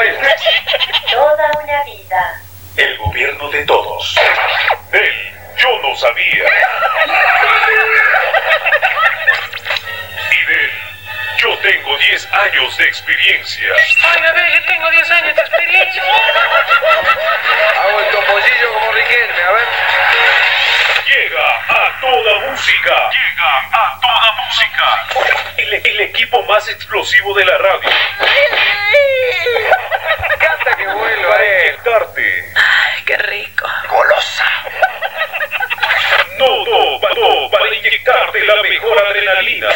Toda una vida. El gobierno de todos. Él, yo no sabía. Y de él, yo tengo 10 años de experiencia. Ay, a ver, yo tengo 10 años de experiencia. Hago el topollillo como Riquelme, a ver. Llega a toda música. Llega a toda música. El, el equipo más explosivo de la radio. Canta que vuelva, Para eh. inyectarte. Ay, qué rico. Golosa. Todo, todo para inyectarte la mejor adrenalina.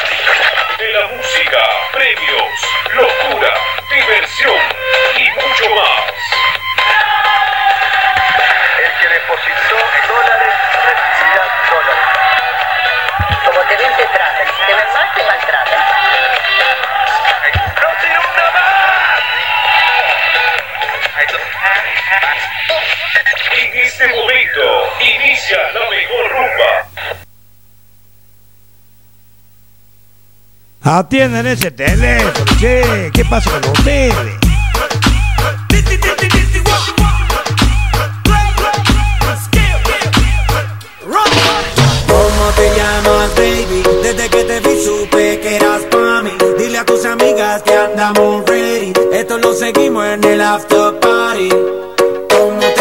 De la música, premios, locura, diversión y mucho más. El que depositó dólares recibirá dólares. Como te ven, te tratan. Si te ven mal, te maltratan. En este momento, inicia la mejor rumba. Atiendan ese teléfono, che. ¿Qué pasa con ustedes? ¿Cómo te llamas, baby? Desde que te vi supe que eras pa' mí. Dile a tus amigas que andamos ready. Esto lo seguimos en el after party.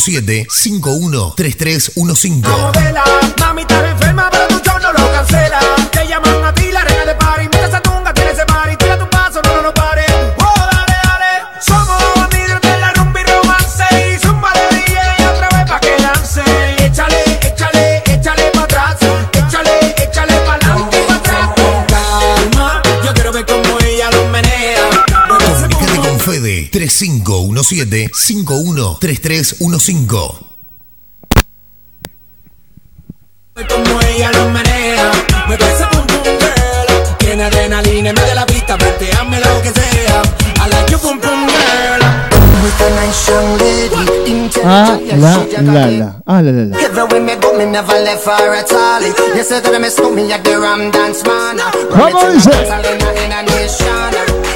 3517-513315. Fede 3517-513315. como ella lo girl. Tiene adrenalina en medio de la pista, hazme lo que sea. I like your boom boom girl. With a nice young lady, Ah, la, la, la. Ah, la, la, me me.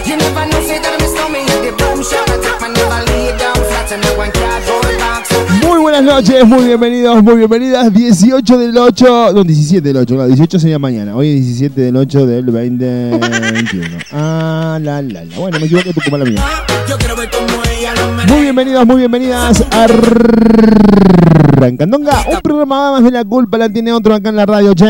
You me. Muy buenas noches, muy bienvenidos, muy bienvenidas. 18 del 8, no, 17 del 8, no, 18 sería mañana. Hoy es 17 del 8 del 2021. Ah, la, la, la. Bueno, me equivoqué, tú como la mía. Muy bienvenidos, muy bienvenidas a Rancandonga. Un programa más de la culpa la tiene otro acá en la radio, che.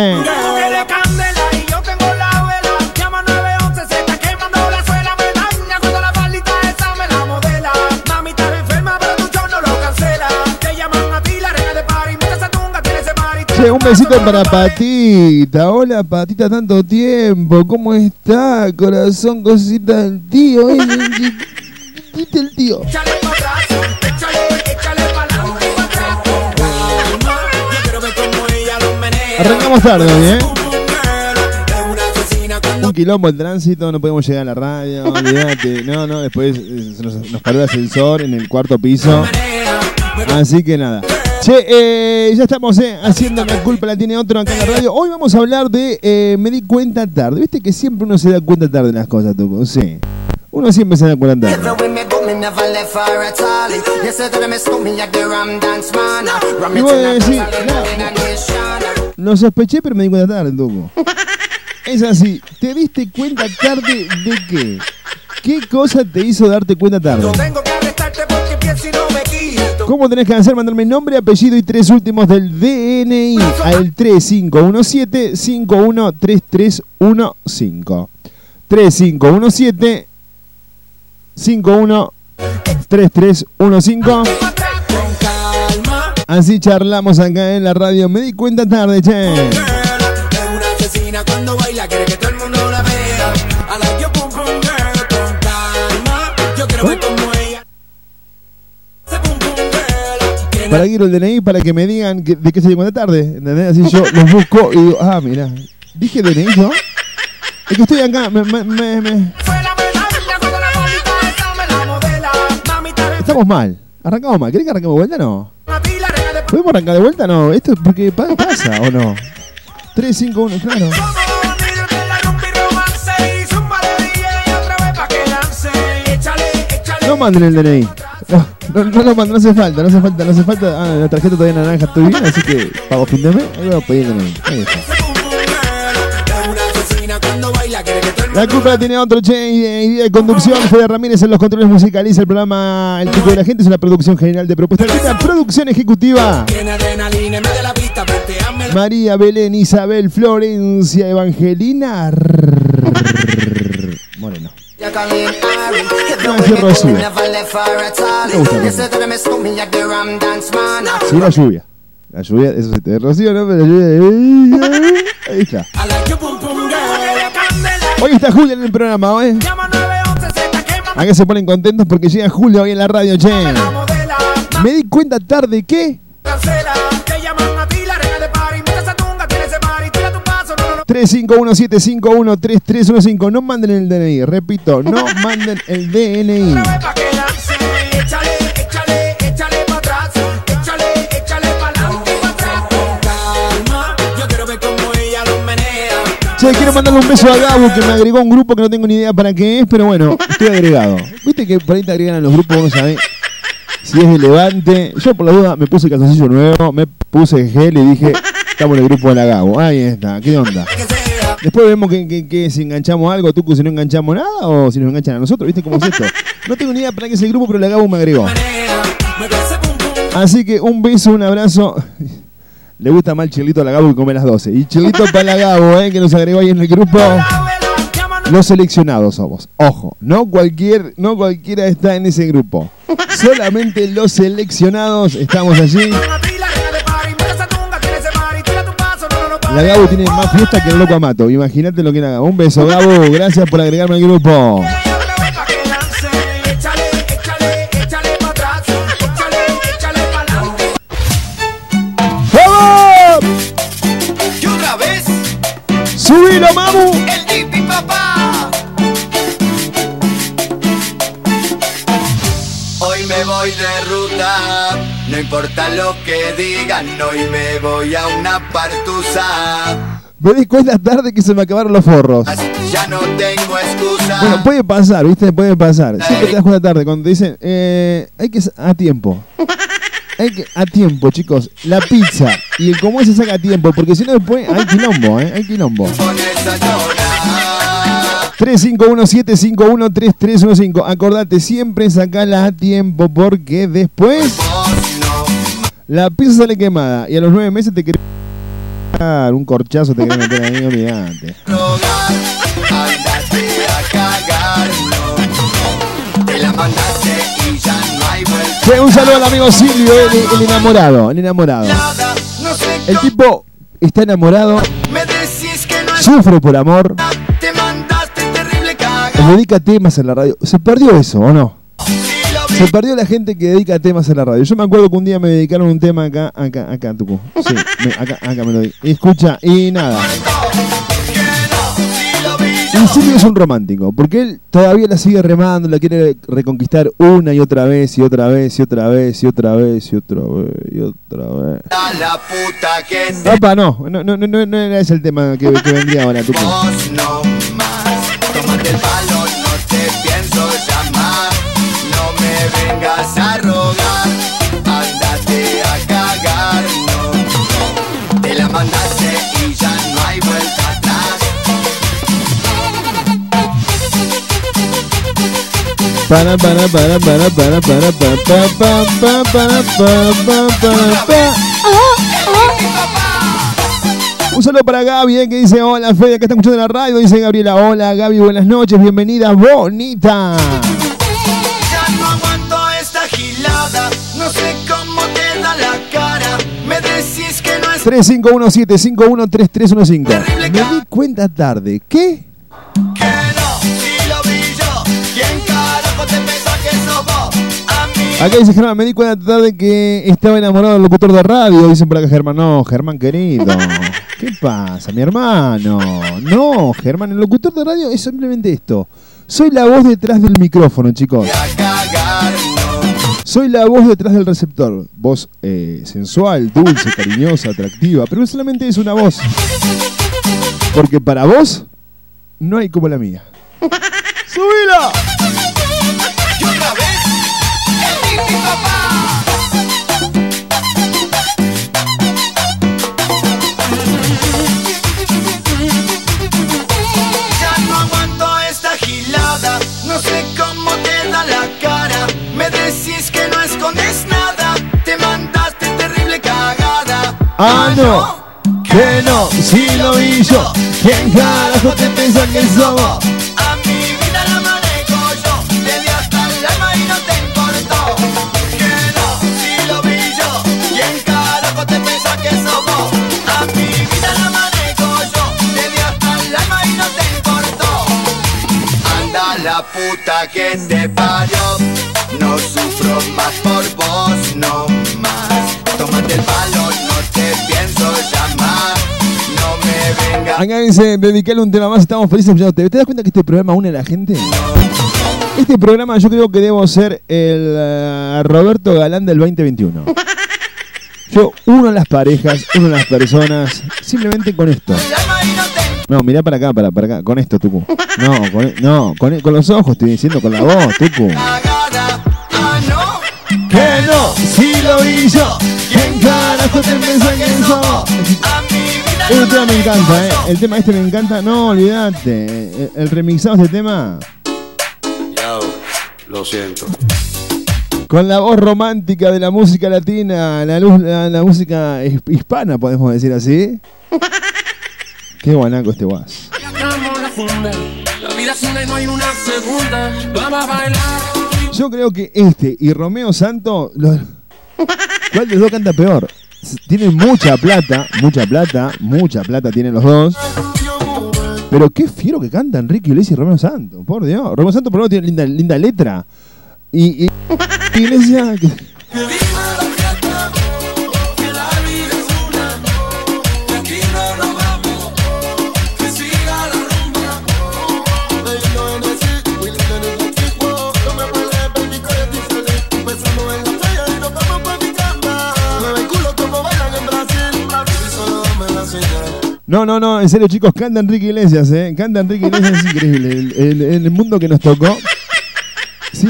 Che, un besito para Patita. Hola, Patita, tanto tiempo. ¿Cómo está? Corazón, cosita del tío. Ay, ¿Viste el tío? Arrancamos tarde ¿eh? Un quilombo el tránsito, no podemos llegar a la radio, olvídate. No, no, después eh, nos, nos paró el ascensor en el cuarto piso. Así que nada. Che, eh, ya estamos eh, haciendo la culpa la tiene otro acá en la radio. Hoy vamos a hablar de eh, me di cuenta tarde. Viste que siempre uno se da cuenta tarde de las cosas, Tuco. Sí. Uno siempre se da cuenta tarde. Y voy a decir, Lo sospeché, pero me di cuenta tarde, Tuco. Es así. ¿Te diste cuenta tarde de qué? ¿Qué cosa te hizo darte cuenta tarde? Tengo que porque pienso y no me. ¿Cómo tenés que hacer? Mandarme nombre, apellido y tres últimos del DNI al 3517-513315. 3517 513315. Con calma, Así charlamos acá en la radio. Me di cuenta tarde, che. Para quiero el DNI para que me digan que- de qué se di cuenta tarde. ¿Entendés? Así yo los busco y digo, ah, mira. Dije DNI, ¿no? Es que estoy acá, me, me, me- me- Estamos mal. Arrancamos mal. ¿Querés que arranquemos de vuelta? No. reina de ¿Podemos arrancar de vuelta? No. Esto es porque pa- pasa, ¿o no? 3, 5, 1, claro. No manden el DNI. No, lo manden, no hace falta, no hace falta, no hace falta. Ah, la tarjeta todavía naranja estoy bien, así que pago fin de mes. Ahí voy La culpa tiene otro che, idea de conducción. Fede Ramírez en los controles musicaliza el programa El Pico de la Gente. Es una producción general de propuesta. Una producción ejecutiva. María Belén Isabel Florencia Evangelina. Moreno. Sí, la lluvia. La lluvia, eso se te Rocío, ¿no? Pero la lluvia. Ahí está. Hoy está Julia en el programa, ¿eh? Llama 911, se está quemando Acá se ponen contentos porque llega Julia hoy en la radio, che. Me di cuenta tarde que... 351-751-3315. No manden el DNI, repito, no manden el DNI. Che, quiero mandarle un beso a Gabo que me agregó un grupo que no tengo ni idea para qué es, pero bueno, estoy agregado. Viste que por ahí te agregan a los grupos, vos no sabés si es de Levante. Yo por la duda me puse calzoncillo nuevo, me puse gel y dije, estamos en el grupo de la Gabo. Ahí está, ¿qué onda? Después vemos que, que- que si enganchamos algo, tú si no enganchamos nada o si nos enganchan a nosotros, ¿viste cómo es esto? No tengo ni idea para qué es el grupo, pero la Gabo me agregó. Así que un beso, un abrazo. Le gusta más el chilito a la Gabo que come las 12. Y chilito para la Gabo, ¿eh? que nos agregó ahí en el grupo. Los seleccionados somos. Ojo, no cualquier, no cualquiera está en ese grupo. Solamente los seleccionados estamos allí. La Gabo tiene más fiesta que el loco Amato. Imagínate lo que era Gabo. Un beso, Gabo. Gracias por agregarme al grupo. ¡Vamos! Y otra vez, ¡Subilo, mamu! el Dipi papá. Hoy me voy de ruta, importa lo que digan, hoy me voy a una partusa. Me di cuenta tarde que se me acabaron los forros. Ya no tengo excusa. Bueno, puede pasar, ¿viste? Puede pasar. Siempre te das cuenta tarde cuando te dicen, eh, hay que... a tiempo. Hay que... A tiempo, chicos. La pizza y el cómo se saca a tiempo, porque si no después hay quilombo, ¿eh? Hay quilombo. Pones a llorar. 351-751-3315. Acordate, siempre sacala a tiempo, porque después la pizza sale quemada y a los nueve meses te querés... Un corchazo te querés meter ahí, olvidate. Che, un saludo al amigo Silvio, el, el enamorado, el enamorado. El tipo está enamorado, sufre por amor, dedica temas en la radio. ¿Se perdió eso o no? Se perdió la gente que dedica temas en la radio. Yo me acuerdo que un día me dedicaron un tema acá, acá, acá, Tucu. Sí, me- acá, acá me lo di. Escucha, y nada. Y Silvio es un romántico, porque él todavía la sigue remando, la quiere reconquistar una y otra vez, y otra vez, y otra vez, y otra vez, y otra vez, y otra vez. A la puta que Papá, no, no, no, no, no, no era ese el tema que, que vendría ahora, tu vos no más. Tómate el palo, a rogar. Ándate a cagar, no. Te la mandaste y ya no hay vuelta atrás. Para, para, para, para, para, para, para, para, para, para, para, para, para. Un saludo para Gaby, eh, que dice, hola Fede, que está escuchando la radio, dice Gabriela, hola Gaby, buenas noches, bienvenida, bonita. Sé cómo te da la cara. Me decís que no es 3517513315. Me di cuenta tarde, ¿qué? que no. Si lo vi yo, ¿quién carajo te pensás que sos vos? A mí Acá dice Germán, me di cuenta tarde que estaba enamorado del locutor de radio, dicen por acá Germán, no, Germán querido. ¿Qué pasa, mi hermano? No, Germán, el locutor de radio es simplemente esto. Soy la voz detrás del micrófono, chicos. a cagar. Soy la voz detrás del receptor. Voz eh, sensual, dulce, cariñosa, atractiva. Pero no solamente es una voz. Porque para vos no hay como la mía. ¡Subila! Y otra vez, el Titi papá. Ya no aguanto esta gilada. No sé cómo Ah, no. Que no, si lo vi yo. ¿Quién carajo te piensa que somos? A mi vida la manejo yo. Le di hasta el alma y no te importó. Que no, si lo vi yo. ¿Quién carajo te piensa que somos? A mi vida la manejo yo. Le di hasta el alma y no te importó. Anda la puta que te parió. No sufro más por vos, no más. Tómate el palo, Acá dice, dedicarle un tema más, estamos felices escuchándote. ¿Te das cuenta que este programa une a la gente? Este programa yo creo que debo ser el eh, Roberto Galán del 2021. Yo uno a las parejas, uno a las personas, simplemente con esto. No te mirá para acá, para, para acá, con esto, Tucu. No, con, no con, con los ojos estoy diciendo, con la voz, Tucu. Que no, si lo vi yo, ¿quién carajo te piensa que sos? Este tema me encanta, eh. El tema este me encanta, no, olvídate. El, el remixado de este tema. Yo, lo siento. Con la voz romántica de la música latina, la, luz, la, la música his- hispana, podemos decir así. Qué guanaco este guas. Yo creo que este y Romeo Santo, los- ¿cuál de los dos canta peor? Tienen mucha plata, mucha plata, mucha plata tienen los dos. Pero qué fiero que cantan Ricky Iglesias y Romeo Santo, por Dios. Romeo Santo por lo menos tiene linda, linda letra. Y, y Iglesias, No, no, no, en serio chicos, canta Enrique Iglesias, ¿eh? Canta Enrique Iglesias, es increíble. El, el- mundo que nos tocó.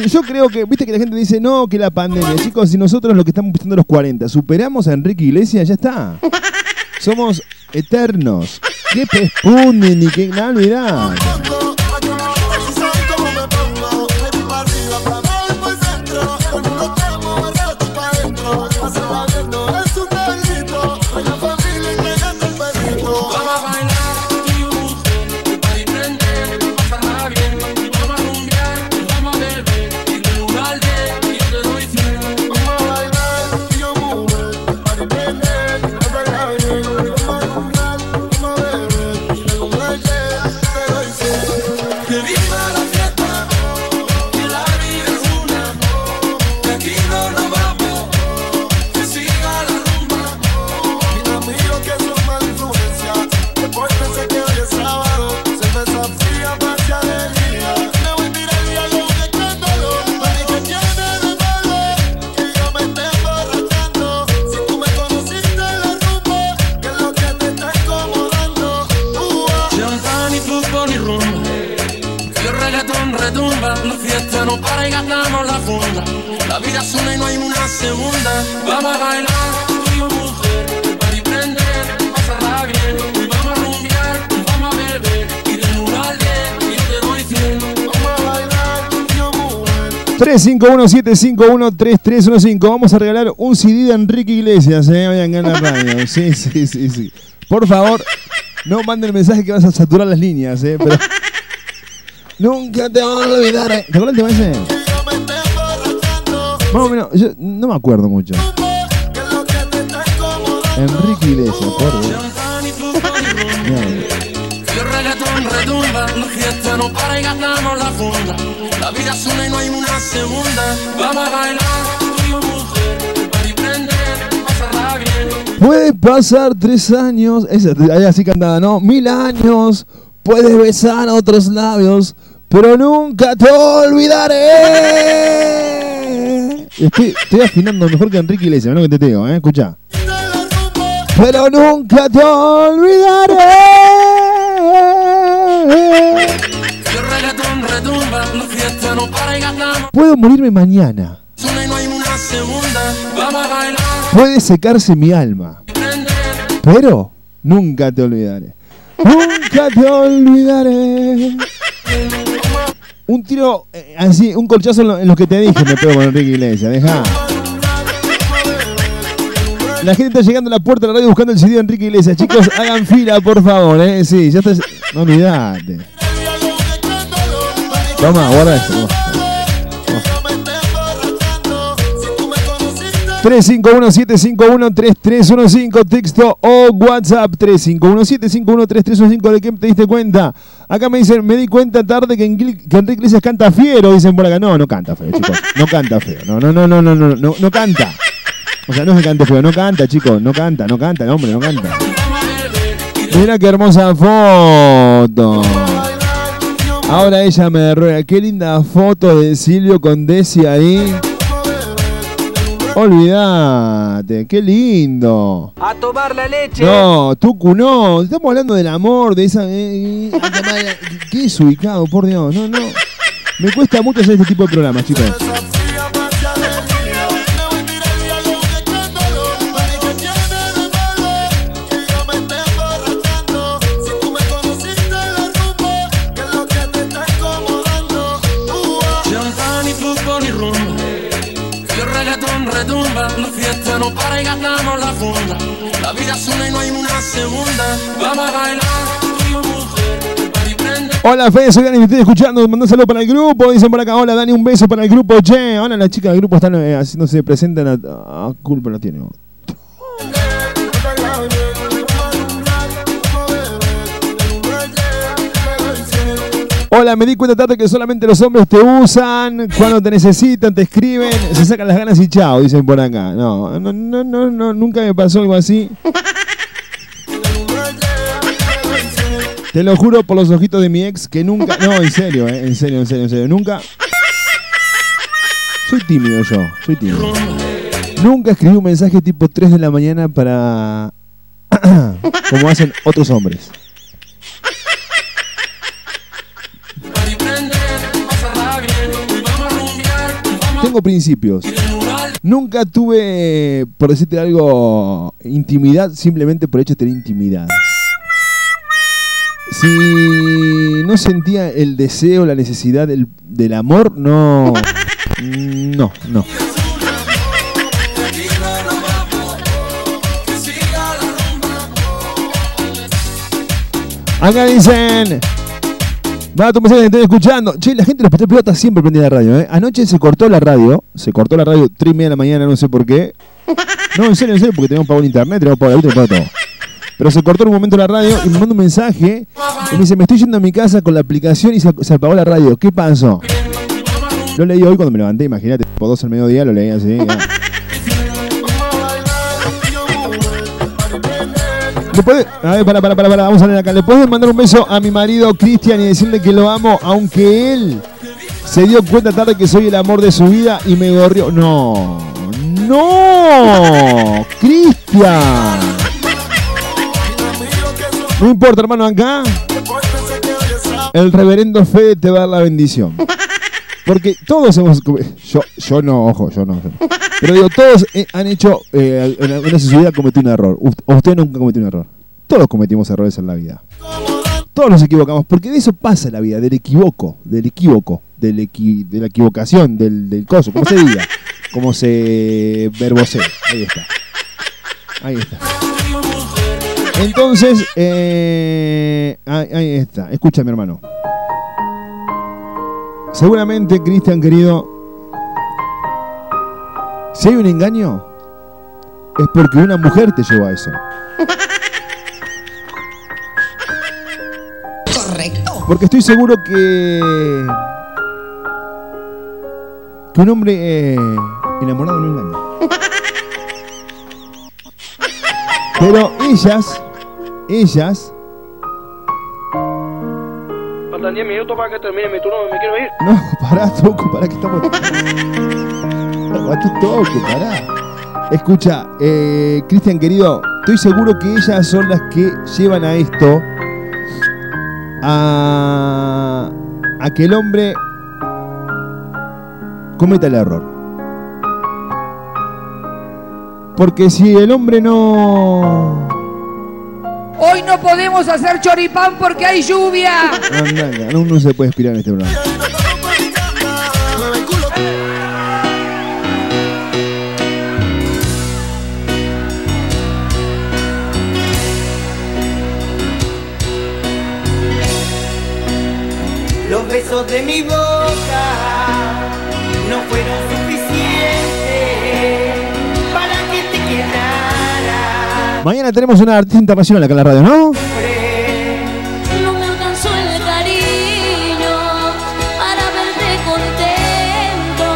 Yo creo que, viste que la gente dice, no, que la pandemia. Chicos, si nosotros lo que estamos pisando los 40, superamos a Enrique Iglesias, ya está. Somos eternos. ¿Qué pespunde ni qué nada, olvidá. Una segunda. Vamos a bailar, tú y vamos a y vamos a beber, y de uno al diez, yo te doy cien. Vamos a bailar, tú y yo mujer. 351-751-3315. Vamos a regalar un CD de Enrique Iglesias, ¿eh? Vayan ganar radio. Sí, sí, sí, sí. Por favor, no manden el mensaje que vas a saturar las líneas, ¿eh? Pero... Nunca te van a olvidar, ¿eh? ¿Te acuerdas ese? Más o menos, yo no me acuerdo mucho. Enrique Iglesias, por la y vida es una no hay una segunda. Vamos a bailar, tú y yo mujer, el party prender, pasarla bien. Puede pasar tres años, esa, ahí así cantaba, ¿no? Mil años, puedes besar a otros labios, pero nunca te olvidaré. Estoy, afinando mejor que Enrique Iglesias, ¿no? Que te digo, ¿eh? Escucha. Pero nunca te olvidaré. Puedo morirme mañana, puede secarse mi alma, pero nunca te olvidaré. Nunca te olvidaré. Un tiro eh, así, un colchazo en lo, en lo que te dije, me pego con Enrique Iglesias, deja. La gente está llegando a la puerta de la radio buscando el CD de Enrique Iglesias. Chicos, hagan fila, por favor, eh. Sí, ya está. No olvidate. Toma, guarda esto. toma. 351-751-3315, texto o WhatsApp 351-751-3315, ¿de qué te diste cuenta? Acá me dicen, me di cuenta tarde que, Enrique Iglesias canta fiero, dicen por acá. No, no canta feo, chicos. No canta feo. No, no, no, no, no, no, no, no canta. O sea, no que cante feo, no canta, chicos. No canta, no canta, no, hombre, no canta. Mira qué hermosa foto. Ahora ella me ruega. Qué linda foto de Silvio con Desi ahí. Olvídate, qué lindo. A tomar la leche. No, Tucu, no. Estamos hablando del amor, de esa. eh, eh, ¿Qué es ubicado, por Dios? No, no. Me cuesta mucho hacer este tipo de programas, chicos. La la. La. Hola, Fede, soy Dani, me estoy escuchando. Mandó para el grupo. Dicen por acá, hola, Dani, un beso para el grupo. Che, ahora las chicas del grupo están eh, haciéndose presentan a. a culpa no tiene. Hola, me di cuenta tarde que solamente los hombres te usan, cuando te necesitan, te escriben, se sacan las ganas y chao, dicen por acá. No, no, no, no, no nunca me pasó algo así. Te lo juro por los ojitos de mi ex que nunca. No, en serio, eh, en serio, en serio, en serio. Nunca. Soy tímido yo, soy tímido. Nunca escribí un mensaje tipo 3 de la mañana para. como hacen otros hombres. Tengo principios. Nunca tuve, por decirte algo, intimidad simplemente por el hecho de tener intimidad. Si no sentía el deseo, la necesidad del, del amor, no. No, no. Acá dicen. Va tu mensaje estoy escuchando. Che, la gente de los Petrol está siempre prendida la radio, ¿eh? Anoche se cortó la radio. Se cortó la radio 3 y media de la mañana, no sé por qué. No, en serio, en serio, porque tenemos pago el internet, tenemos pago la luz, tenemos todo. Pero se cortó en un momento la radio y me manda un mensaje y me dice, me estoy yendo a mi casa con la aplicación y se, apagó la radio. ¿Qué pasó? Lo leí hoy cuando me levanté, imagínate, por dos al mediodía lo leí así. ¿Le puede- a ver, para, para, para, para, vamos a leer acá. ¿Le puedes mandar un beso a mi marido Cristian y decirle que lo amo, aunque él se dio cuenta tarde que soy el amor de su vida y me gorrió? No, no, Cristian. No importa, hermano, acá el reverendo Fede te va a dar la bendición. Porque todos hemos. Yo, yo no, ojo, yo no. Pero digo, todos eh, han hecho. Eh, en alguna su vida cometió un error. Usted nunca cometió un error. Todos cometimos errores en la vida. Todos nos equivocamos. Porque de eso pasa la vida, del equivoco, del equívoco, del equi- de la equivocación, del, del coso, como se diga. Como se verbosea. Ahí está. Ahí está. Entonces, eh, ahí, ahí está. Escucha, mi hermano. Seguramente, Cristian, querido, si hay un engaño, es porque una mujer te llevó a eso. Correcto. Porque estoy seguro que. que un hombre eh, enamorado no engaña. Pero ellas, ellas, Faltan 10 minutos para que termine mi turno, me quiero ir. no, pará, Toco, pará que estamos. Aguanta, Toco, pará. Escucha, eh, Cristian querido, estoy seguro que ellas son las que llevan a esto a, a que el hombre cometa el error. Porque si el hombre no... Hoy no podemos hacer choripán porque hay lluvia. Anda, no, no se puede aspirar en este programa. Los besos de mi boca no fueron Mañana tenemos una artista internacional acá en la radio, ¿no? No me alcanzó el cariño para verte contento.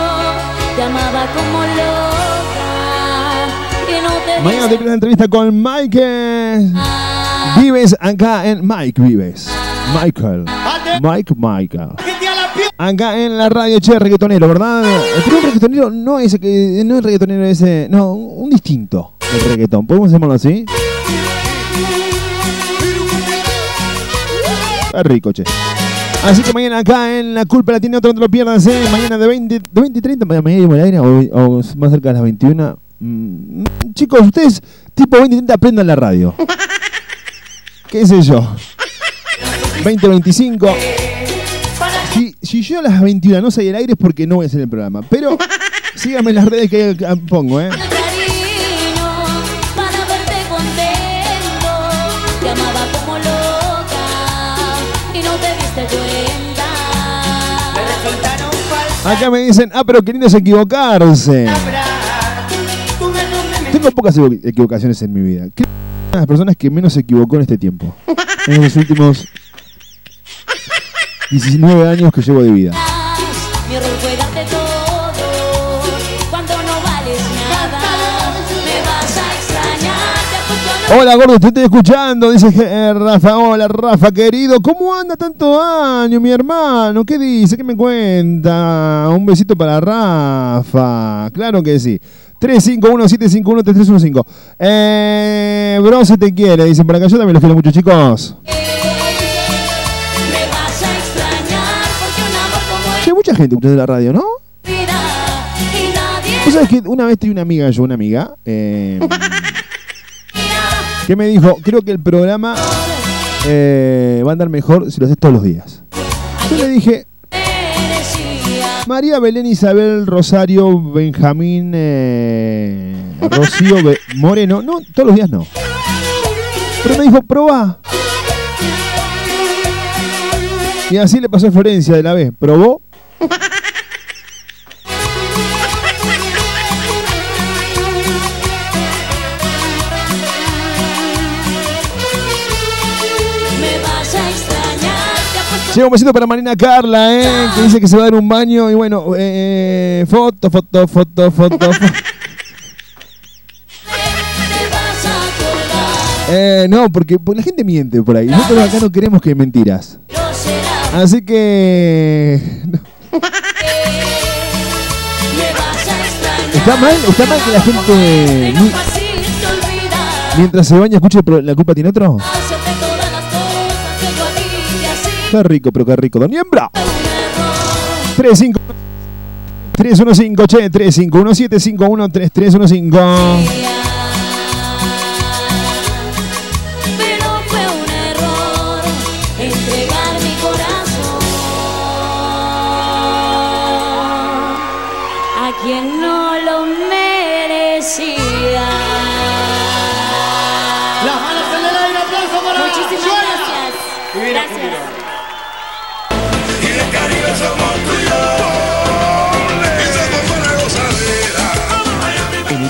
Te amaba como loca y no te Mañana tenemos una entrevista con Mike Vives acá en Mike Vives. Michael. Mike Michael. Acá en la radio, che, reggaetonero, ¿verdad? Pero un reggaetonero no es que no es reggaetonero ese, no, un distinto del reggaetón. ¿Podemos llamarlo así? Está rico, che. Así que mañana acá en La Culpa la tiene otro, no te lo pierdas, ¿eh? Mañana de 20, de 20 y 30, mañana al aire o, o más cerca de las 21. Mm, chicos, ustedes tipo 20 y 30 aprendan la radio. ¿Qué sé yo? 20, 25. Si, si yo a las 21 no salí al aire es porque no voy a hacer el programa. Pero síganme en las redes que pongo, ¿eh? Acá me dicen, ah, pero es equivocarse. Tengo pocas equivo- equivocaciones en mi vida. ¿Qué una de las personas que menos se equivocó en este tiempo? En los últimos 19 años que llevo de vida. Hola, gordo, te estoy escuchando. Dice eh, Rafa. Hola, Rafa, querido. ¿Cómo anda tanto año, mi hermano? ¿Qué dice? ¿Qué me cuenta? Un besito para Rafa. Claro que sí. 351-751-3315. Eh, bro, se te quiere. Dicen por acá. Yo también los quiero mucho, chicos. me vas a extrañar porque un amor como Che, mucha gente escucha de la radio, ¿no? ¿Vos sabés que una vez tenía una amiga, yo, una amiga, eh, que me dijo, creo que el programa eh, va a andar mejor si lo haces todos los días. Yo le dije. María Belén Isabel Rosario Benjamín eh, Rocío Moreno, no, todos los días no. Pero me dijo, probá. Y así le pasó a Florencia de la vez. ¿Probó? Llega un besito para Marina Carla, ¿eh? que dice que se va a dar un baño. Y bueno, eh, foto, foto, foto, foto. fo- te vas a acordar. Eh, no, porque, porque la gente miente por ahí. Nosotros acá no queremos que mentiras. Así que. no. ¿Está mal? ¿Está mal que la gente mientras se baña escuche la culpa tiene otro? Qué rico, pero qué rico. Don Niembra. Un error. 35 315, che, 3517513315.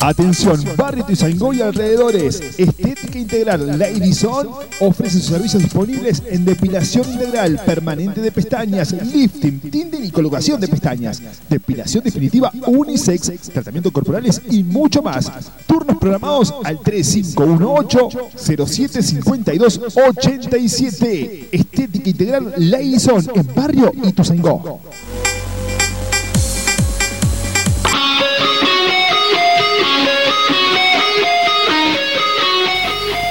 Atención, Barrio Tizangó y alrededores. Estética Integral Lady-Son ofrece sus servicios disponibles en depilación integral, permanente de pestañas, lifting, tinding y colocación de pestañas, depilación definitiva unisex, tratamientos corporales y mucho más. Turnos programados al 3518-075287. Estética Integral Lady-Son en Barrio Ituzaingó.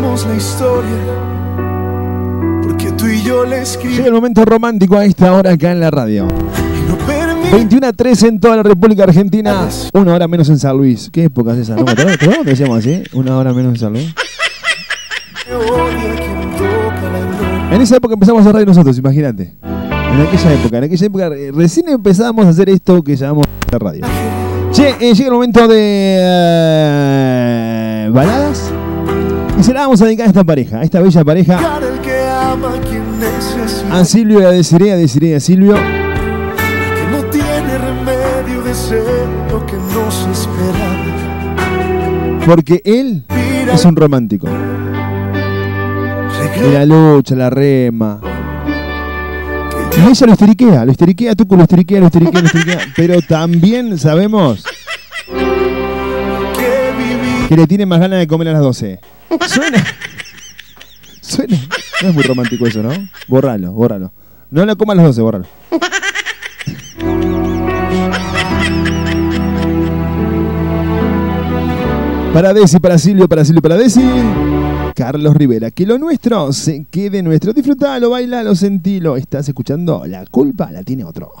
Conocemos la historia. Porque tú y yo le escribimos. Llega el momento romántico a esta hora acá en la radio. 21 a 13 en toda la República Argentina, una hora menos en San Luis. ¿Qué época es esa? ¿No? ¿Te acuerdas? ¿Te acuerdas que decíamos así? Una hora menos en San Luis. En esa época empezamos a radio nosotros, imagínate. En aquella época, en aquella época eh, recién empezábamos a hacer esto que llamamos la radio. Che, eh, llega el momento de eh, baladas. Y se la vamos a dedicar a esta pareja, a esta bella pareja. A Silvio y a Desiree, a Desiree a Silvio. Que no tiene remedio de ser lo que no se esperaba. Porque él es un romántico. Y la lucha, la rema. Y ella lo histeriquea, lo histeriquea, tú lo histeriquea, lo histeriquea, lo histeriquea. Pero también sabemos que le tiene más ganas de comer a las 12. Suena. Suena. No es muy romántico eso, ¿no? Bórralo, bórralo. No la coma a las 12, bórralo. Para Desi, para Silvio, para Silvio, para Desi. Carlos Rivera, que lo nuestro se quede nuestro. Disfrutalo, bailalo, sentilo. Estás escuchando La culpa la tiene otro.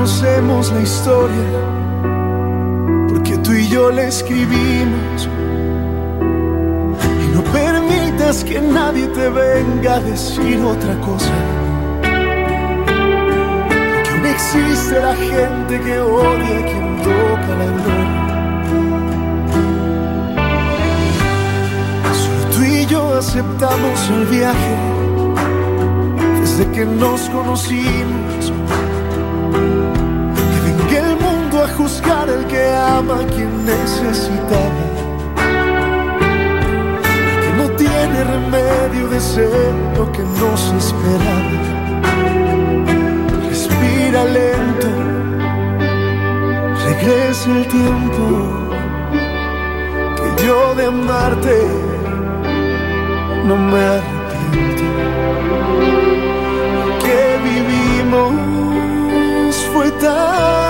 Conocemos la historia. Porque tú y yo la escribimos. Y no permitas que nadie te venga a decir otra cosa. Porque aún existe la gente que odia a quien toca la gloria. Solo tú y yo aceptamos el viaje desde que nos conocimos. Juzgar el que ama a quien necesitaba. Que no tiene remedio de ser lo que no se esperaba. Respira lento, regresa el tiempo que yo de amarte no me arrepiento que vivimos fue tan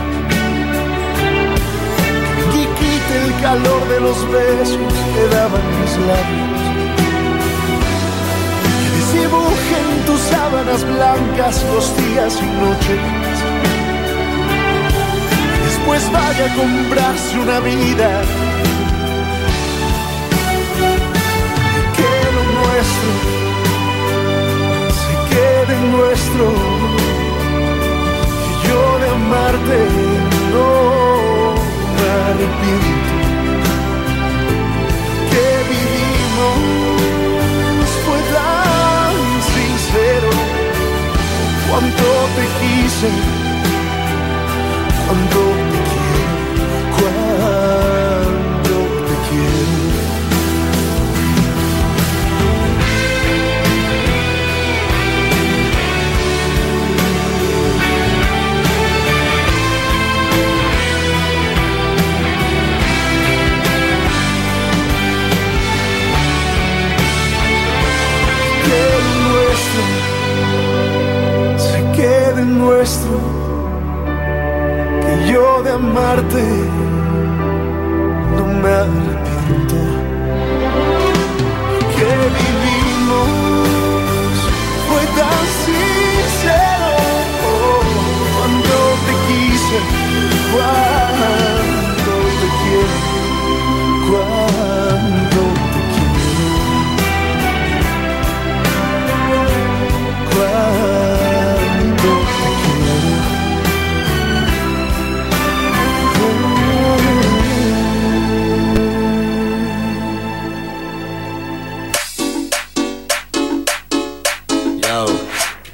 el calor de los besos que daban mis labios. Que desdibuje en tus sábanas blancas los días y noches. Después vaya a comprarse una vida. Que lo nuestro se quede nuestro. Y yo de amarte no arrepiento. Que vivimos fue tan sincero. Cuánto te quise nuestro, que yo de amarte no me arrepiento, que vivimos fue tan sincero, cuando te quise, cuando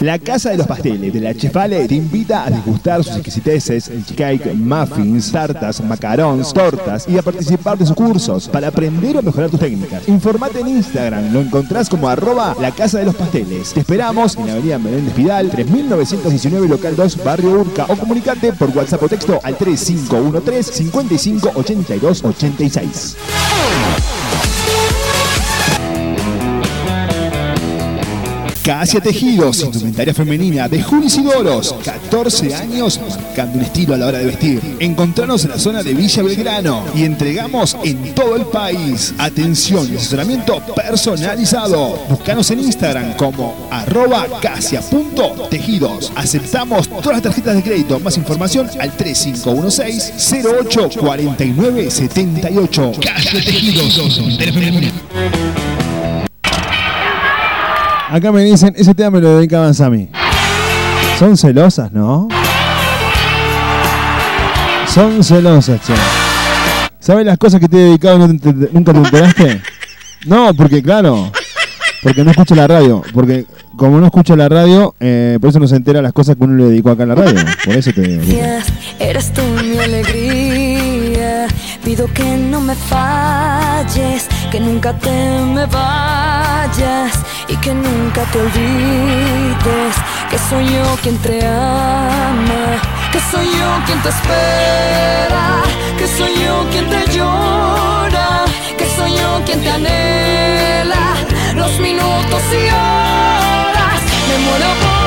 La Casa de los Pasteles de la Chefale te invita a degustar sus exquisiteces, cake, muffins, tartas, macarons, tortas y a participar de sus cursos para aprender o mejorar tus técnicas. Informate en Instagram, lo encontrás como arroba la Casa de los Pasteles. Te esperamos en la avenida Menéndez Pidal, 3919 local 2, barrio Urca o comunicate por WhatsApp o texto al 3513 55 82 86. Casia Tejidos, indumentaria femenina de Juli Sidoros, 14 años marcando un estilo a la hora de vestir. Encontranos en la zona de Villa Belgrano y entregamos en todo el país. Atención y asesoramiento personalizado. Búscanos en Instagram como arroba casia.tejidos. Aceptamos todas las tarjetas de crédito. Más información al 3516 08 49 78. Casia Tejidos, femenina. Acá me dicen, ese tema me lo dedicaban a mí. Son celosas, ¿no? Son celosas, che. ¿Sabes las cosas que te he dedicado y no te- te- nunca te enteraste? No, porque claro, porque no escucha la radio. Porque como no escucha la radio, eh, por eso no se entera las cosas que uno le dedicó acá en la radio. Por eso te digo. Eres tú mi alegría. Pido que no me falles, que nunca te me vayas y que nunca te olvides que soy yo quien te ama, que soy yo quien te espera, que soy yo quien te llora, que soy yo quien te anhela los minutos y horas. Me muero por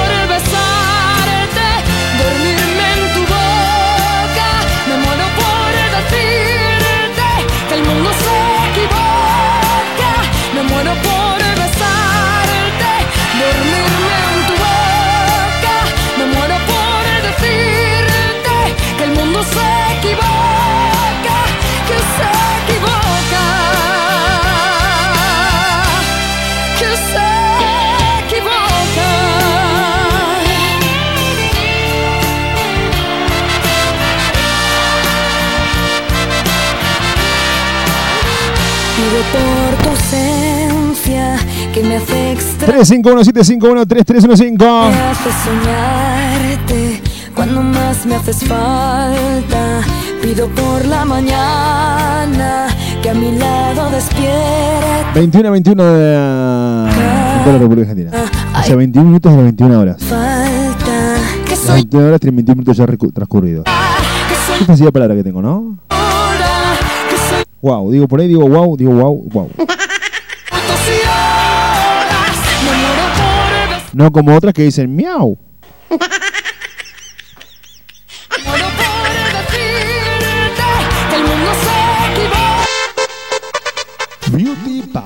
por tu ausencia que me hace extrañar. 351-751-3315. Me hace soñarte cuando más me haces falta. Pido por la mañana que a mi lado despierte. 21 a 21 de, de la República Argentina. O sea, 21 minutos de las 21 horas. Falta que Las soy 21 horas tienen 21 minutos ya transcurridos. Qué sencilla palabra que tengo, ¿no? Wow, digo por ahí, digo wow, digo wow, wow. No como otras que dicen miau.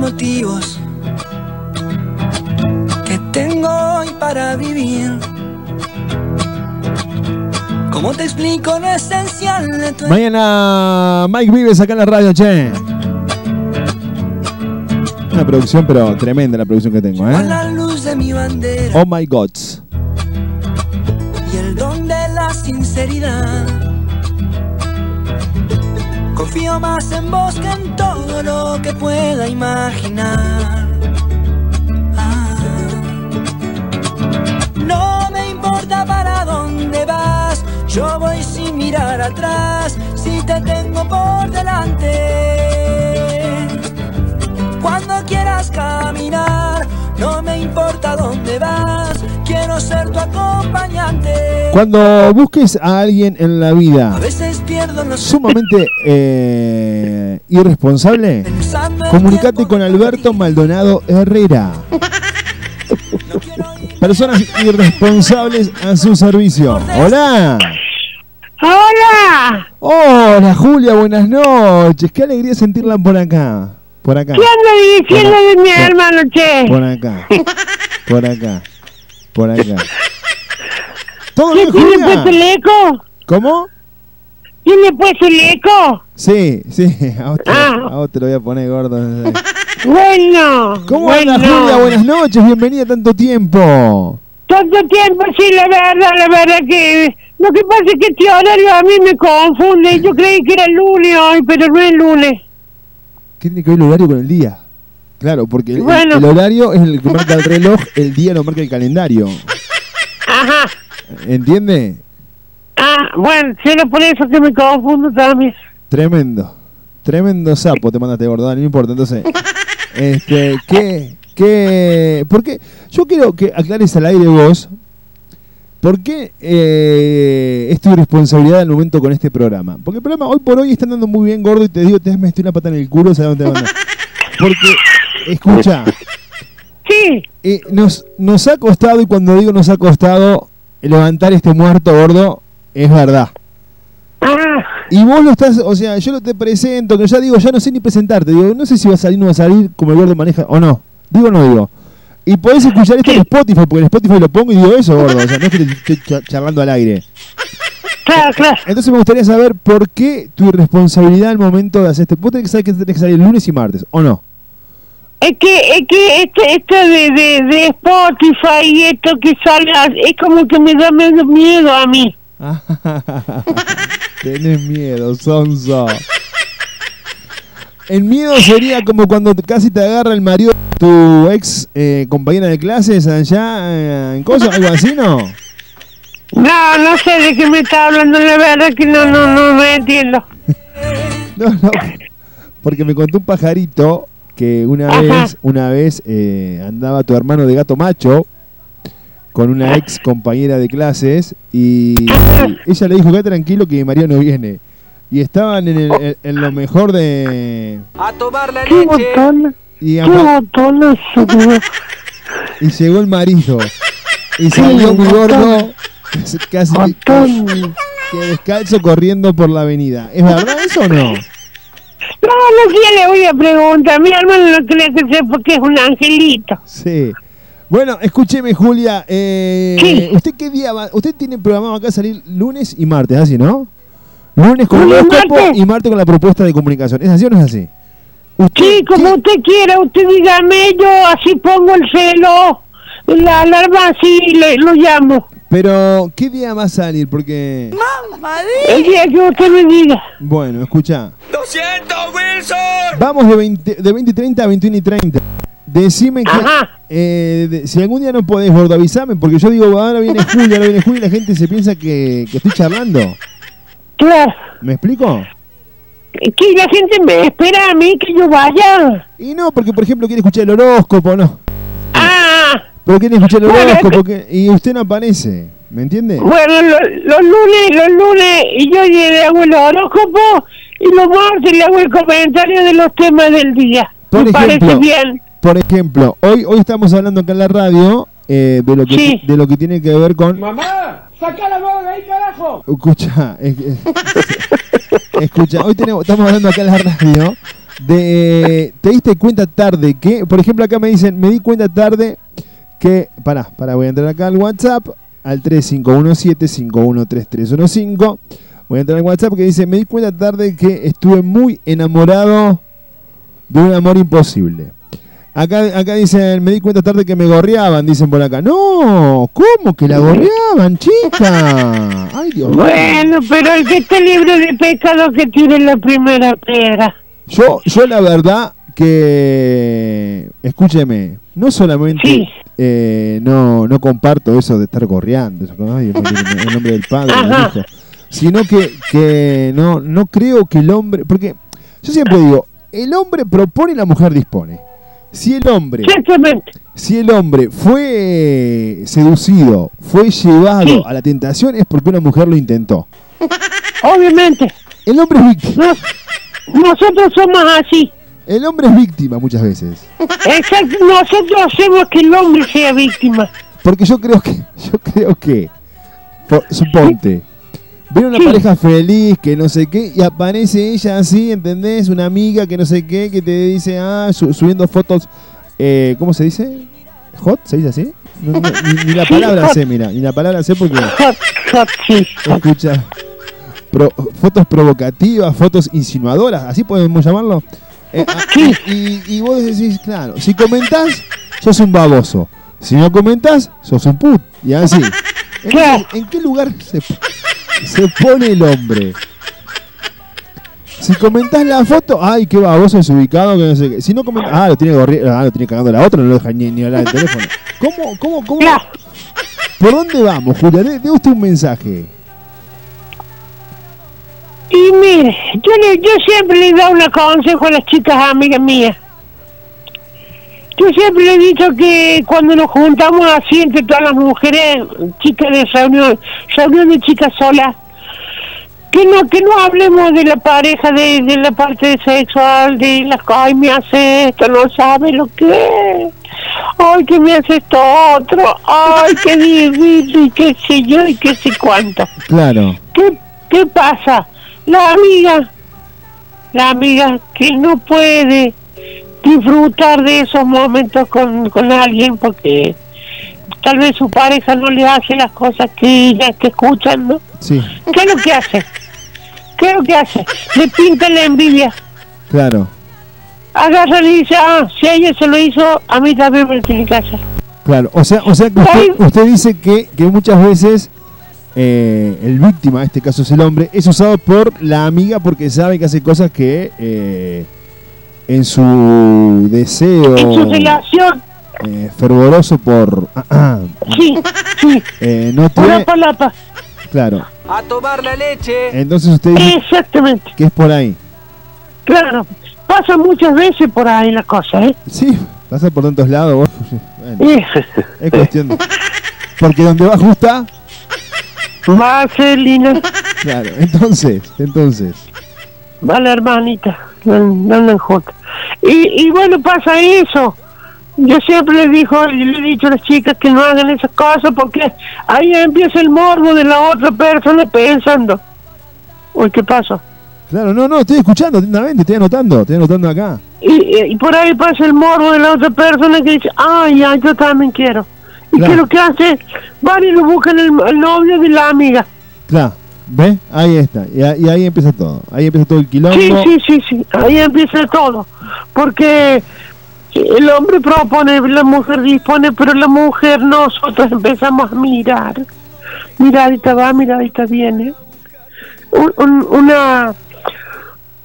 Motivos que tengo hoy para vivir, ¿cómo te explico lo esencial de tu Mañana Mike Vives acá en la radio, che. Una producción, pero tremenda la producción que tengo, Con ¿eh? la luz de mi bandera Oh my God. y el don de la sinceridad. Confío más en vos que en todo lo que pueda imaginar. Ah. No me importa para dónde vas, yo voy sin mirar atrás, si te tengo por delante. Cuando quieras caminar, no me importa dónde vas, quiero ser tu acompañante. Cuando busques a alguien en la vida A veces pierdo los sumamente eh, irresponsable, comunicate con Alberto Maldonado Herrera. Personas irresponsables a su servicio. Hola. Hola. Hola Julia, buenas noches. Qué alegría sentirla por acá. Por acá. ¿Qué anda diciendo de mi por- hermano, che? Por acá. Por acá. Por acá. ¿Todo ¿Qué bien, Julia? puesto el eco? ¿Cómo? ¿Tiene puesto el eco? Sí, sí, a vos, te, Ah. a vos te lo voy a poner gordo. Bueno. ¿Cómo bueno. andas, Julia? Buenas noches, bienvenida tanto tiempo. Tanto tiempo, sí, la verdad, la verdad que... Lo que pasa es que este horario a mí me confunde. Yo creí que era lunes hoy, pero no es lunes. ¿Qué tiene que ver el horario con el día? Claro, porque el, Bueno. el horario es el que marca el reloj, el día lo marca el calendario. Ajá. ¿Entiende? Ah, bueno, será por eso que me confundo también. Tremendo. Tremendo sapo te mandaste gordo, no importa. Entonces, este, ¿qué, qué, por qué? Yo quiero que aclares al aire vos, ¿por qué eh, es tu responsabilidad al momento con este programa? Porque el programa hoy por hoy está andando muy bien, gordo, y te digo, te has metido una pata en el culo, ¿sabes dónde te mando? Porque, escucha. Sí. nos, nos ha costado, y cuando digo nos ha costado, levantar este muerto gordo, es verdad. Y vos lo estás, o sea, yo lo te presento, que ya digo, ya no sé ni presentarte, digo, no sé si va a salir o no va a salir como el gordo maneja, o no. Digo o no digo. Y podés escuchar esto en Spotify, porque en Spotify lo pongo y digo eso, gordo. O sea, no es que te estoy cha- charlando al aire. Claro, claro. Entonces me gustaría saber por qué tu irresponsabilidad al momento de hacer este. Vos tenés que saber que tenés que salir lunes y martes, ¿o no? Es que, es que esto, esto de, de, de Spotify y esto que sale, es como que me da medio miedo a mí. Tenés miedo, sonso. el miedo sería como cuando casi te agarra el marido de tu ex eh, compañera de clases allá eh, en cosas, algo así, ¿no? No, no sé de qué me está hablando, la verdad que no, no, no, no entiendo. No, no. Porque me contó un pajarito que una Ajá. vez, una vez eh, andaba tu hermano de gato macho con una ex compañera de clases y ella le dijo que tranquilo que María no viene. Y estaban en, el- en- en lo mejor de... A tomar la Qué leche. botón, Y, qué tío. y llegó el marido. Y salió mi gordo casi, casi que, que descalzo corriendo por la avenida. ¿Es verdad eso o no? No, no, sí, le voy a preguntar. Mi hermano no cree que sepa que es un angelito. Sí. Bueno, escúcheme, Julia. eh, ¿Usted qué día va? Usted tiene programado acá salir lunes y martes, así, ¿no? Lunes con el horóscopo y martes con la propuesta de comunicación. ¿Es así o no es así? Sí, como usted quiera, usted dígame, yo así pongo el celo, la alarma así le, lo llamo. Pero, ¿qué día va a salir? Porque, El día que usted me diga. bueno, escucha. ¡Lo siento, Wilson! Vamos de 20, de 20 y 30 a 21 y 30. Decime que, eh, de- si algún día no podés, gordo, avísame, porque yo digo, ahora viene Julia, ahora viene Julia, y la gente se piensa que, que estoy charlando. Claro. ¿Me explico? Que la gente me espera a mí que yo vaya. Y no, porque por ejemplo quiere escuchar el horóscopo, ¿no? Ah, Pero quiere escuchar el Bueno, horóscopo que- y usted no aparece, ¿me entiende? bueno, lo- los lunes, los lunes, y yo le hago el horóscopo, y los martes le hago el comentario de los temas del día. Por me parece ejemplo, bien. Por ejemplo, hoy hoy estamos hablando acá en la radio eh, de lo que Sí. de lo que tiene que ver con ¡Mamá! ¡Saca la mano de ahí, carajo! escucha, es- es- escucha, hoy tenemos estamos hablando acá en la radio de te diste cuenta tarde que, por ejemplo, acá me dicen, me di cuenta tarde que pará, pará, voy a entrar acá al WhatsApp al 3517-513315. Voy a entrar al WhatsApp que dice, me di cuenta tarde que estuve muy enamorado de un amor imposible. Acá, acá dicen, me di cuenta tarde que me gorreaban, dicen por acá. No, ¿cómo que la gorreaban, chica? Ay, Dios. Bueno, pero el que esté libre de pecado que tire la primera piedra. Yo, yo la verdad que, escúcheme, no solamente eh, no, no comparto eso de estar gorreando, eso, ay, en el nombre del Padre, del. Hijo, sino que, que no, no creo que el hombre, porque yo siempre digo, el hombre propone y la mujer dispone. Si el hombre, si el hombre fue seducido, fue llevado a la tentación, es porque una mujer lo intentó. Obviamente. El hombre es víctima. Nosotros somos así. El hombre es víctima muchas veces. Exacto, nosotros hacemos que el hombre sea víctima. Porque yo creo que, yo creo que, po- suponte, viene una pareja feliz, que no sé qué, y aparece ella así, ¿entendés? Una amiga que no sé qué, que te dice, ah, su- subiendo fotos, eh, ¿cómo se dice? ¿Hot? ¿Se dice así? No, no, ni, ni la Sí, palabra hot. sé, mira, ni la palabra sé porque, Hot, hot, sí. escucha, pro- fotos provocativas, fotos insinuadoras, así podemos llamarlo. Eh, ah, y, y- y vos decís, claro, si comentás, sos un baboso. Si no comentás, sos un put. Y así. ¿En, en qué lugar se, se pone el hombre? Si comentás la foto, ay, qué baboso desubicado, que no sé qué. Si no comentás, ah, lo tiene, gorri- ah, lo tiene cagando la otra, no lo deja ni, ni hablar del teléfono. ¿Cómo, cómo, cómo? ¿Por dónde vamos, Julia? Dé, dé usted un mensaje. Y mire, yo, le, yo siempre le doy un consejo a las chicas amigas mías. Yo siempre he dicho que cuando nos juntamos así entre todas las mujeres, chicas de reunión, reunión de chicas solas, que no que no hablemos de la pareja, de, de la parte sexual, de las cosas, ay, me hace esto, no sabe lo que es. Ay, que me hace esto otro. Ay, qué difícil, y qué sé yo, y qué sé cuánto. Claro. ¿Qué, ¿Qué pasa? La amiga, la amiga que no puede disfrutar de esos momentos con, con alguien porque tal vez su pareja no le hace las cosas que ellas que escuchan, ¿no? Sí, ¿Qué es lo que hace? ¿Qué es lo que hace? Le pinta la envidia. claro. Agarra y dice, ah, si ella se lo hizo, a mí también me tiene que hacer. Claro, o sea, o sea que usted, usted dice que, que muchas veces eh, el víctima, en este caso es el hombre, es usado por la amiga porque sabe que hace cosas que, eh, en su deseo En su relación, eh, fervoroso por ah, ah, sí, sí. eh, no Una palapa. claro A tomar la leche. entonces usted dice Exactamente, que es por ahí claro. Pasa muchas veces por ahí la cosa, ¿eh? sí pasa por tantos lados vos. Bueno, es cuestión de porque donde va justa Vaselina. claro entonces entonces Vale, hermanita, andan. Y, y bueno, pasa eso. Yo siempre le dijo, yo le he dicho a las chicas que no hagan esas cosas porque ahí empieza el morbo de la otra persona pensando. Uy, ¿qué pasa? claro no no estoy escuchando atentamente estoy anotando estoy anotando acá Y, y- por ahí pasa el morbo de la otra persona que dice, ay, ya, yo también quiero. ¿Y Claro. qué es lo que hace? Van y lo buscan el, el novio de la amiga. claro ¿Ves? Ahí está. Y, y ahí empieza todo. Ahí empieza todo el quilombo. Sí, sí, sí, sí, ahí empieza todo. Porque el hombre propone, la mujer dispone, pero la mujer nosotros empezamos a mirar. Miradita va, miradita viene. Un- un- una,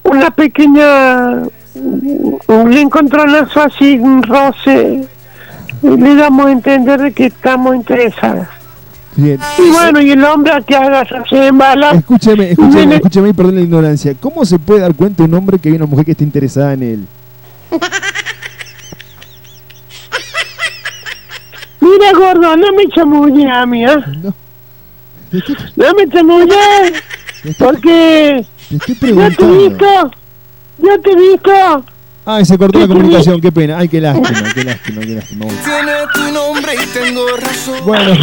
una pequeña, un encontronazo así, un roce, le damos a entender de que estamos interesadas. Bien. Y bueno, y el hombre a que haga se embala. Escúcheme, escúcheme, escúcheme y perdón la ignorancia. ¿Cómo se puede dar cuenta un hombre que hay una mujer que está interesada en él? Mira, gordo, no me chamulle a mí, ¿eh? No me chamulle, porque Te estoy yo te he visto, yo te he visto. Ay, se cortó la comunicación, qué pena. Ay, qué lástima, qué lástima, qué lástima. Tiene tu nombre y tengo razón. Bueno,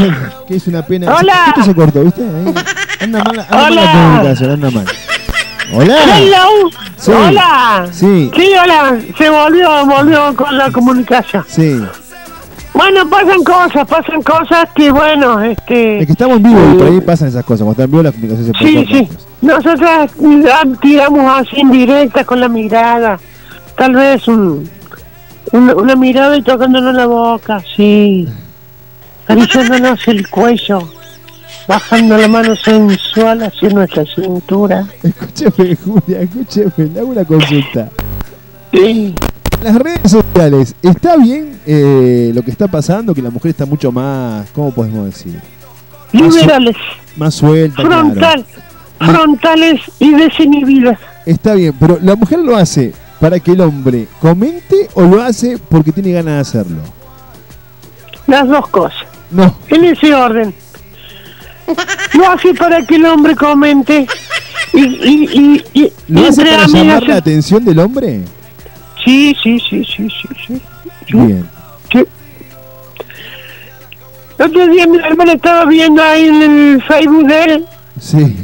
que es una pena. Hola. Esto se cortó, ¿viste? Ahí anda mal, anda mal la Hola. comunicación, anda mal. Hola. Hello. Sí. Hola. Sí. Sí, hola. Se volvió, volvió con la comunicación. Sí. Bueno, pasan cosas, pasan cosas que, bueno, este... Es que estamos en vivo y por ahí pasan esas cosas. Cuando está en vivo la comunicación se Sí, sí. Nosotras tiramos así en directa con la mirada. Tal vez un, una, una mirada y tocándonos la boca, sí. Acariciándonos el cuello. Bajando la mano sensual hacia nuestra cintura. Escúcheme, Julia, escúcheme, le hago una consulta. Sí. Las redes sociales, ¿está bien eh, lo que está pasando? Que la mujer está mucho más, ¿cómo podemos decir? Más su- Liberales, Más suelta, claro. frontal, frontales y desinhibidas. Está bien, pero la mujer lo hace para que el hombre comente o lo hace porque tiene ganas de hacerlo. Las dos cosas. No. En ese orden. Lo hace para que el hombre comente. Y, y, y, y ¿Lo hace para llamar la atención del hombre? Sí, sí, sí, sí, sí, sí. Bien. Sí. El otro día mi hermana estaba viendo ahí en el Facebook de él Sí.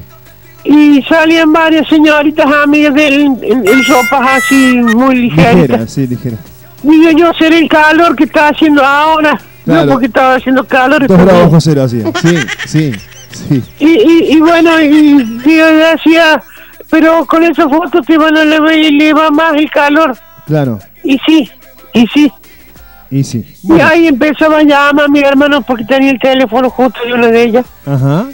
Y salían varias señoritas amigas de él en, en- ropas así muy ligeritas. Ligera, sí, ligera. Digo yo, será el calor que está haciendo ahora. Claro. No, porque estaba haciendo calor. Dos grados bajo cero hacía. Sí, sí, sí. Y, y, y bueno, y digo, decía, pero con esas fotos que van a le, le va más el calor. Claro. Y sí, y sí. Y sí. Y ahí empezaba a llamar a mi hermano porque tenía el teléfono justo de una de ellas. Ajá.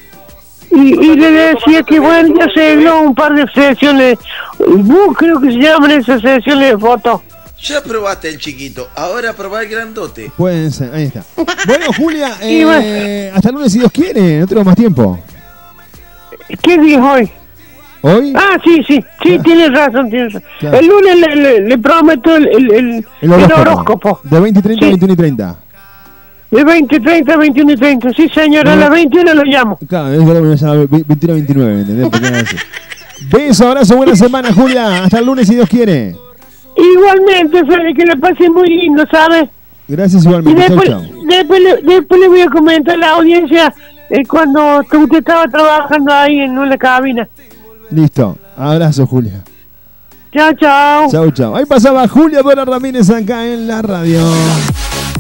Y, y le decía que bueno, ya se dio un par de sesiones, uh, creo que se llaman esas sesiones de fotos. Ya probaste el chiquito, ahora probá el grandote. Pueden ser, ahí está. Bueno, Julia, eh, bueno. hasta el lunes si Dios quiere, no tengo más tiempo. ¿Qué día es hoy? ¿Hoy? Ah, sí, sí, sí, tienes razón, tienes razón. Claro. El lunes le, le- le prometo el, el, el- El el horóscopo. De 20 y 30 a 21 y 30. De 20, 30, 21 y 30. Sí, señora, a las 21 lo llamo. Claro, es que llama 21 a 29, ¿entendés? Porque es así. Beso, abrazo, buena semana, Julia. Hasta el lunes si Dios quiere. Igualmente, Fede, que le pase muy lindo, ¿sabes? Gracias Y igualmente. Chau, después, chau. después, le, después le voy a comentar a la audiencia eh, cuando usted estaba trabajando ahí en la cabina. Listo. Abrazo, Julia. Chao, chao. Chau, chau. Ahí pasaba Julia Dora Ramírez acá en la radio.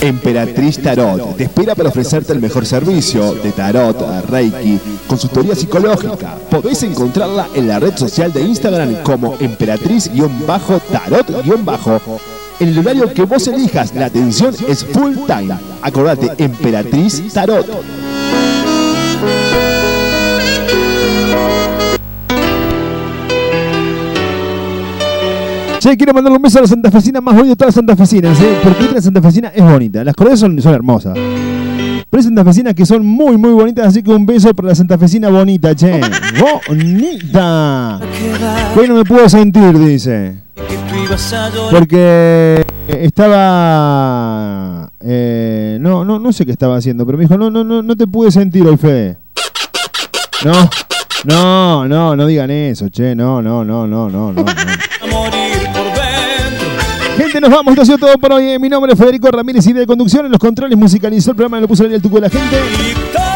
Emperatriz Tarot te espera para ofrecerte el mejor servicio de tarot, reiki, consultoría psicológica. Podés encontrarla en la red social de Instagram como emperatriz-tarot- en el horario que vos elijas, la atención es full time. Acordate, Emperatriz Tarot. Che, quiero mandarle un beso a la santafesina más bonita de todas las santafesinas, ¿eh? porque la santafesina es bonita. Las cordeas son, son hermosas. Pero hay santafesinas que son muy, muy bonitas, así que un beso para la santafesina bonita, che. ¡Bonita! Hoy no me puedo sentir, dice. Porque estaba. eh, no, no, no sé qué estaba haciendo, pero me dijo: No, no, no, no te pude sentir hoy, Fede. No, no, no, no digan eso, che. No, no, no, no, no, no. no. Nos vamos. Ha sido todo por hoy. Mi nombre es Federico Ramírez y de conducción en los controles musicalizó el programa. Lo puso en el tuco de la gente.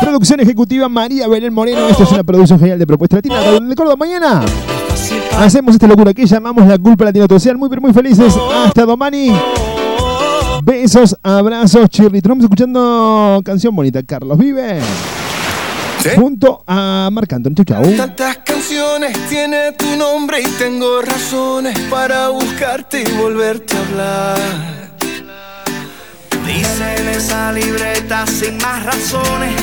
Producción ejecutiva María Belén Moreno. Esta es una producción genial de Propuesta Latina. Córdoba mañana. Hacemos esta locura que llamamos la culpa latina. Todos sean muy, pero muy felices. Hasta Domani. Besos, abrazos, chirri. Estamos escuchando canción bonita. Carlos Vive. Junto a Marc Anthony. Chau, chau. Tantas canciones tiene tu nombre y tengo razones para buscarte y volverte a hablar. Dice en esa libreta sin más razones,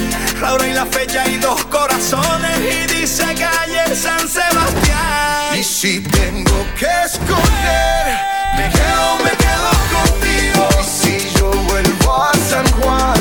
la hora y la fecha y dos corazones. Y dice calle San Sebastián. Y si tengo que escoger, me quedo, me quedo contigo. Y si yo vuelvo a San Juan,